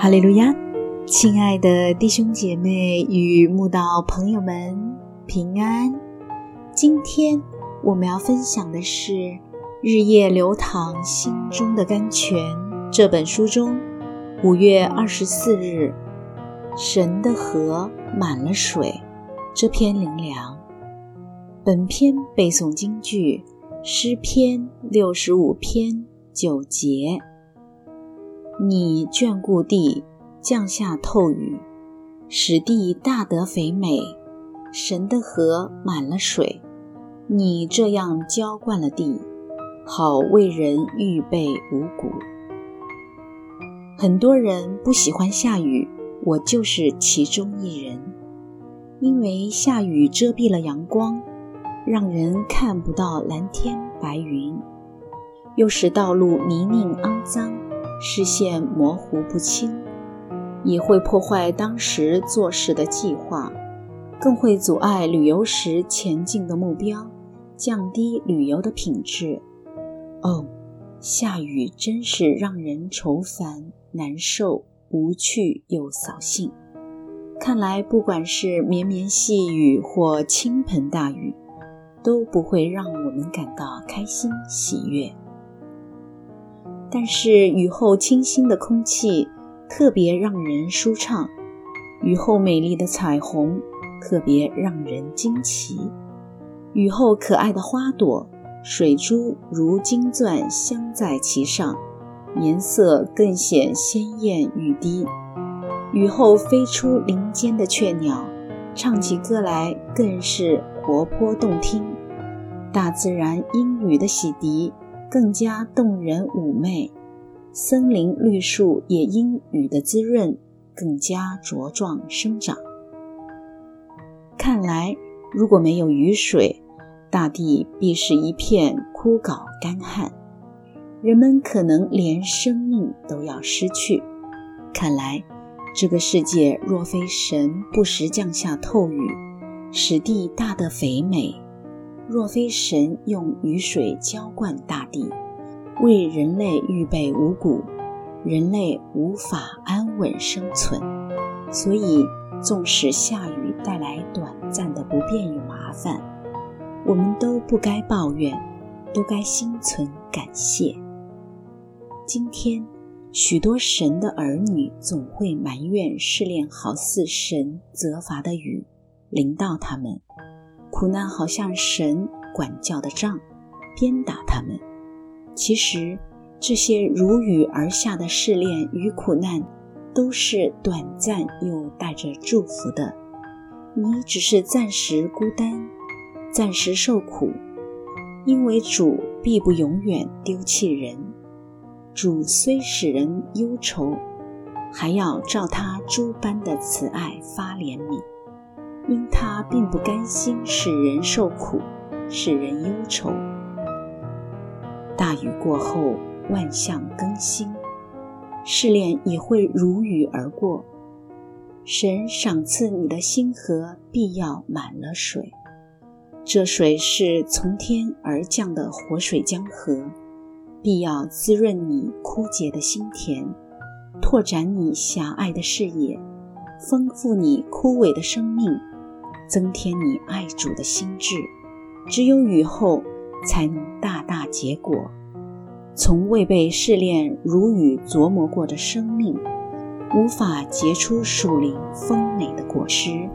哈利路亚，亲爱的弟兄姐妹与慕道朋友们平安。今天我们要分享的是《日夜流淌心中的甘泉》这本书中五月二十四日“神的河满了水”这篇灵粮。本篇背诵京剧诗篇六十五篇九节。你眷顾地，降下透雨，使地大得肥美。神的河满了水，你这样浇灌了地，好为人预备五谷。很多人不喜欢下雨，我就是其中一人。因为下雨遮蔽了阳光，让人看不到蓝天白云，又使道路泥泞肮脏。视线模糊不清，也会破坏当时做事的计划，更会阻碍旅游时前进的目标，降低旅游的品质。哦，下雨真是让人愁烦、难受、无趣又扫兴。看来，不管是绵绵细雨或倾盆大雨，都不会让我们感到开心喜悦。但是雨后清新的空气特别让人舒畅，雨后美丽的彩虹特别让人惊奇，雨后可爱的花朵、水珠如金钻镶在其上，颜色更显鲜艳欲滴。雨后飞出林间的雀鸟，唱起歌来更是活泼动听。大自然因雨的洗涤。更加动人妩媚，森林绿树也因雨的滋润更加茁壮生长。看来，如果没有雨水，大地必是一片枯槁干旱，人们可能连生命都要失去。看来，这个世界若非神不时降下透雨，使地大得肥美。若非神用雨水浇灌大地，为人类预备五谷，人类无法安稳生存。所以，纵使下雨带来短暂的不便与麻烦，我们都不该抱怨，都该心存感谢。今天，许多神的儿女总会埋怨试炼好似神责罚的雨临到他们。苦难好像神管教的杖，鞭打他们。其实，这些如雨而下的试炼与苦难，都是短暂又带着祝福的。你只是暂时孤单，暂时受苦，因为主必不永远丢弃人。主虽使人忧愁，还要照他诸般的慈爱发怜悯。因他并不甘心使人受苦，使人忧愁。大雨过后，万象更新，试炼也会如雨而过。神赏赐你的心河必要满了水，这水是从天而降的活水江河，必要滋润你枯竭的心田，拓展你狭隘的视野，丰富你枯萎的生命。增添你爱主的心智，只有雨后才能大大结果。从未被试炼如雨琢磨过的生命，无法结出属灵丰美的果实。